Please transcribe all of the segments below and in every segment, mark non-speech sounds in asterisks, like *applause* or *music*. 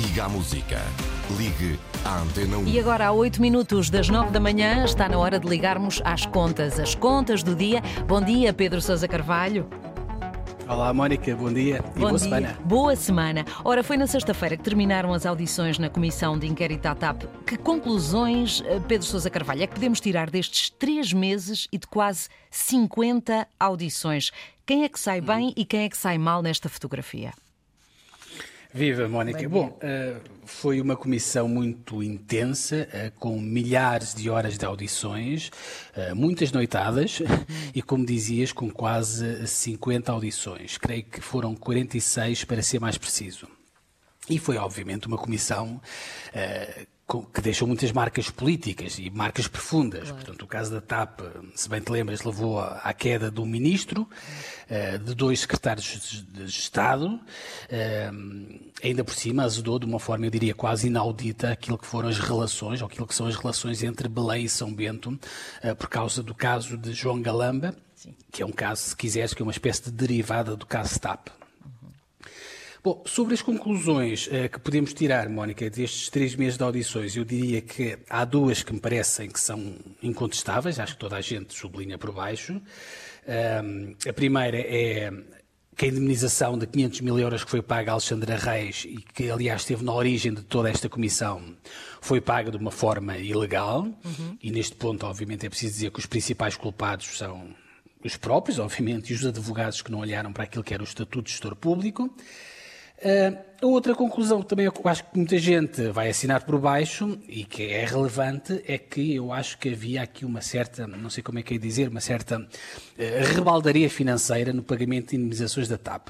Liga à música. Ligue à Antena 1. E agora, há 8 minutos das 9 da manhã, está na hora de ligarmos às contas, as contas do dia. Bom dia, Pedro Sousa Carvalho. Olá, Mónica, bom dia e Bom boa dia. semana. Boa semana. Ora, foi na sexta-feira que terminaram as audições na Comissão de Inquérito à TAP. Que conclusões, eh, Pedro Sousa Carvalho, é que podemos tirar destes três meses e de quase 50 audições? Quem é que sai bem e quem é que sai mal nesta fotografia? Viva, Mónica. Bom eh, foi uma comissão muito intensa, eh, com milhares de horas de audições, eh, muitas noitadas *laughs* e, como dizias, com quase 50 audições. Creio que foram 46 para ser mais preciso. E foi, obviamente, uma comissão com- que deixou muitas marcas políticas e marcas profundas. Portanto, o caso da TAP, se bem te lembras, levou à queda do ministro, eh, de dois secretários de Estado, eh, ainda por cima azedou de uma forma, eu diria, quase inaudita aquilo que foram as relações, ou aquilo que são as relações entre Belém e São Bento, por causa do caso de João Galamba, que é um caso, se quiseres, que é uma espécie de derivada do caso TAP. Bom, sobre as conclusões eh, que podemos tirar, Mónica, destes três meses de audições, eu diria que há duas que me parecem que são incontestáveis, acho que toda a gente sublinha por baixo. Ahm, a primeira é que a indemnização de 500 mil euros que foi paga a Alexandra Reis e que, aliás, esteve na origem de toda esta comissão, foi paga de uma forma ilegal. E neste ponto, obviamente, é preciso dizer que os principais culpados são os próprios, obviamente, e os advogados que não olharam para aquilo que era o Estatuto de Gestor Público. Ah, a outra conclusão que também eu acho que muita gente vai assinar por baixo e que é relevante é que eu acho que havia aqui uma certa, não sei como é que é dizer, uma certa eh, rebaldaria financeira no pagamento de indemnizações da TAP.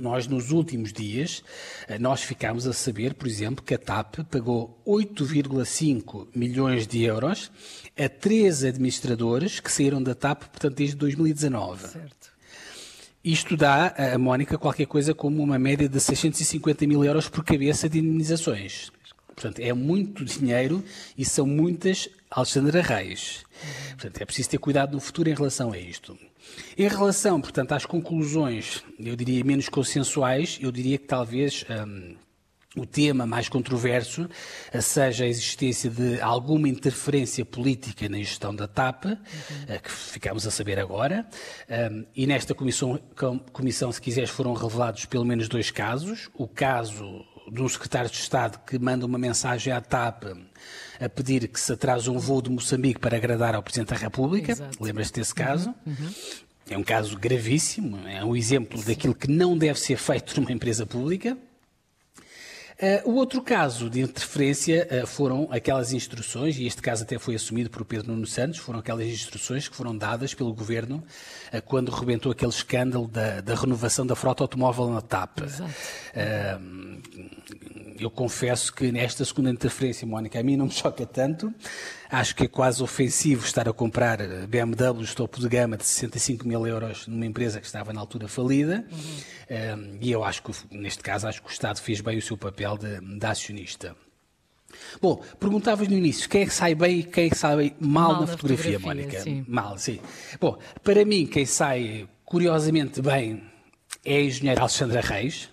Nós, nos últimos dias, eh, nós ficámos a saber, por exemplo, que a TAP pagou 8,5 milhões de euros a três administradores que saíram da TAP, portanto, desde 2019. Certo. Isto dá a Mónica qualquer coisa como uma média de 650 mil euros por cabeça de indemnizações. Portanto, é muito dinheiro e são muitas Alexandra Reis. Portanto, é preciso ter cuidado no futuro em relação a isto. Em relação, portanto, às conclusões, eu diria menos consensuais, eu diria que talvez hum, o tema mais controverso eh, seja a existência de alguma interferência política na gestão da TAP, eh, que ficamos a saber agora. Um, E nesta comissão, com- comissão, se quiseres, foram revelados pelo menos dois casos. O caso de um secretário de Estado que manda uma mensagem à TAP a pedir que se atrase um voo de Moçambique para agradar ao Presidente da República. Lembras-te desse caso? É um caso gravíssimo, é um exemplo daquilo que não deve ser feito numa empresa pública. Eh, o outro caso de interferência eh, foram aquelas instruções, e este caso até foi assumido por Pedro Nuno Santos, foram aquelas instruções que foram dadas pelo Governo eh, quando rebentou aquele escândalo da, da renovação da frota automóvel na TAP. Eh, eu confesso que nesta segunda interferência, Mónica, a mim não me choca tanto. Acho que é quase ofensivo estar a comprar BMWs topo de gama de 65 mil euros numa empresa que estava na altura falida. Eh, e eu acho que, neste caso, acho que o Estado fez bem o seu papel de, de acionista. Bom, perguntavas no início quem é que sai bem e quem é que sai mal, Mal na, fotografia, fotografia, Mónica. sim. Mal, sim. Bom, para mim, quem sai curiosamente bem é a engenheira Alexandra Reis.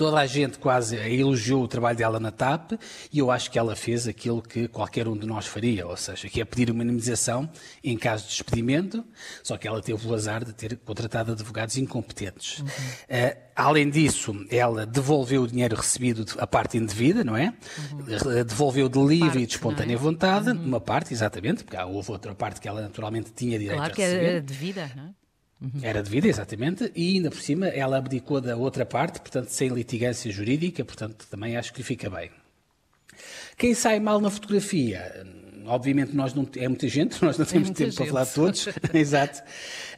Toda a gente quase elogiou o trabalho dela na TAP e eu acho que ela fez aquilo que qualquer um de nós faria, ou seja, que é pedir uma indemnização em caso de despedimento, só que ela teve o azar de ter contratado advogados incompetentes. Eh, além disso, ela devolveu o dinheiro recebido, a parte indevida, não é? Eh, Devolveu de livre Parte, e de espontânea não é? vontade, uma parte, exatamente, porque houve outra parte que ela naturalmente tinha direito Claro a que receber. é devida, não é? Era devida, exatamente, e ainda por cima ela abdicou da outra parte, portanto, sem litigância jurídica, portanto, também acho que fica bem. Quem sai mal na fotografia? Obviamente nós não, é muita gente, nós não temos muita tempo para gente. falar de todos, *laughs* exato.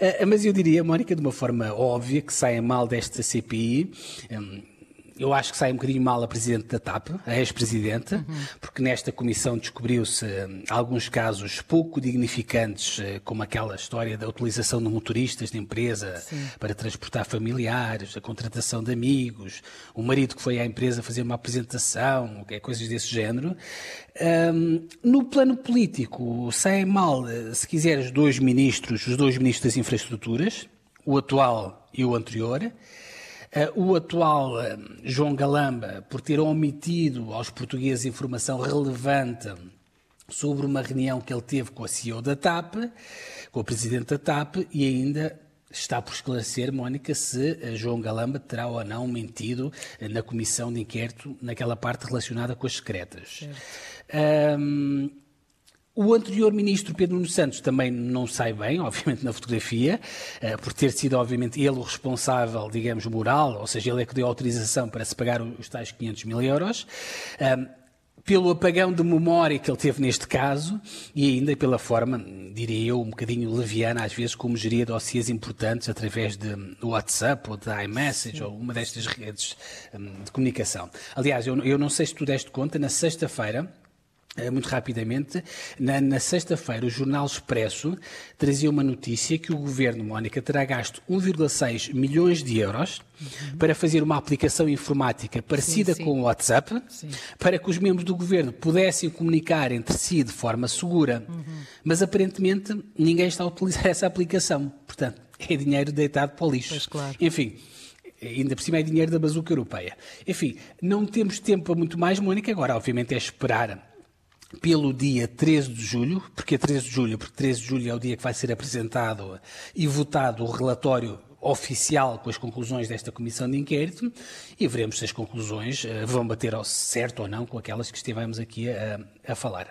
Eh, Mas eu diria, Mónica, de uma forma óbvia, que saia mal desta CPI. Eu acho que sai um bocadinho mal a Presidente da TAP, a ex-Presidente, porque nesta comissão descobriu-se hum, alguns casos pouco dignificantes, eh, como aquela história da utilização de motoristas de empresa para transportar familiares, a contratação de amigos, o marido que foi à empresa fazer uma apresentação, coisas desse género. Hum, no plano político, saem mal, eh, se quiseres, dois ministros, os dois ministros das infraestruturas, o atual e o anterior. O atual João Galamba, por ter omitido aos portugueses informação relevante sobre uma reunião que ele teve com a CEO da TAP, com o presidente da TAP, e ainda está por esclarecer, Mónica, se eh, João Galamba terá ou não mentido eh, na comissão de inquérito naquela parte relacionada com as secretas. O anterior ministro Pedro Nuno Santos também não sai bem, *laughs* obviamente, na fotografia, eh, por ter sido, obviamente, ele o responsável, digamos, moral, ou seja, ele é que deu autorização para se pagar os tais 500 mil euros pelo apagão de memória que ele teve neste caso e ainda pela forma, diria eu, um bocadinho leviana, às vezes, como geria dossiês importantes através de WhatsApp ou de iMessage Sim. ou uma destas redes de comunicação. Aliás, eu, eu não sei se tu deste conta, na sexta-feira, muito rapidamente, na, na sexta-feira, o Jornal Expresso trazia uma notícia que o governo, Mónica, terá gasto 1,6 milhões de euros uhum. para fazer uma aplicação informática parecida sim, sim. com o WhatsApp, sim. para que os membros do governo pudessem comunicar entre si de forma segura. Uhum. Mas aparentemente ninguém está a utilizar *laughs* essa aplicação. Portanto, é dinheiro deitado para o lixo. Pois, claro. Enfim. Ainda por cima é dinheiro da bazuca europeia. Enfim, não temos tempo para muito mais, Mónica. Agora, obviamente, é esperar pelo dia 13 de julho, porque é 13 de julho, porque 13 de julho é o dia que vai ser apresentado e votado o relatório oficial com as conclusões desta comissão de inquérito e veremos se as conclusões uh, vão bater ao certo ou não com aquelas que estivemos aqui a, a falar.